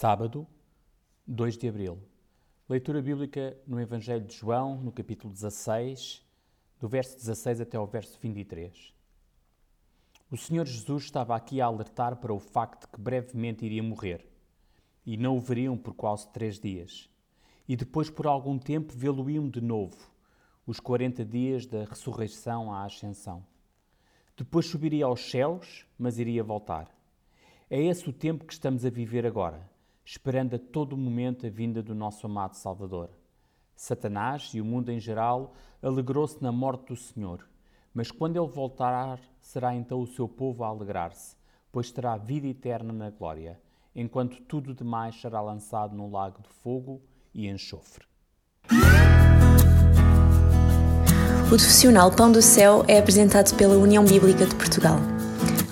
Sábado, 2 de abril. Leitura bíblica no Evangelho de João, no capítulo 16, do verso 16 até ao verso 23. O Senhor Jesus estava aqui a alertar para o facto de que brevemente iria morrer, e não o veriam por quase três dias, e depois por algum tempo vê-lo-iam de novo, os 40 dias da ressurreição à ascensão. Depois subiria aos céus, mas iria voltar. É esse o tempo que estamos a viver agora esperando a todo momento a vinda do nosso amado Salvador. Satanás e o mundo em geral alegrou-se na morte do Senhor, mas quando ele voltar, será então o seu povo a alegrar-se, pois terá vida eterna na glória, enquanto tudo demais será lançado no lago de fogo e enxofre. O profissional Pão do Céu é apresentado pela União Bíblica de Portugal.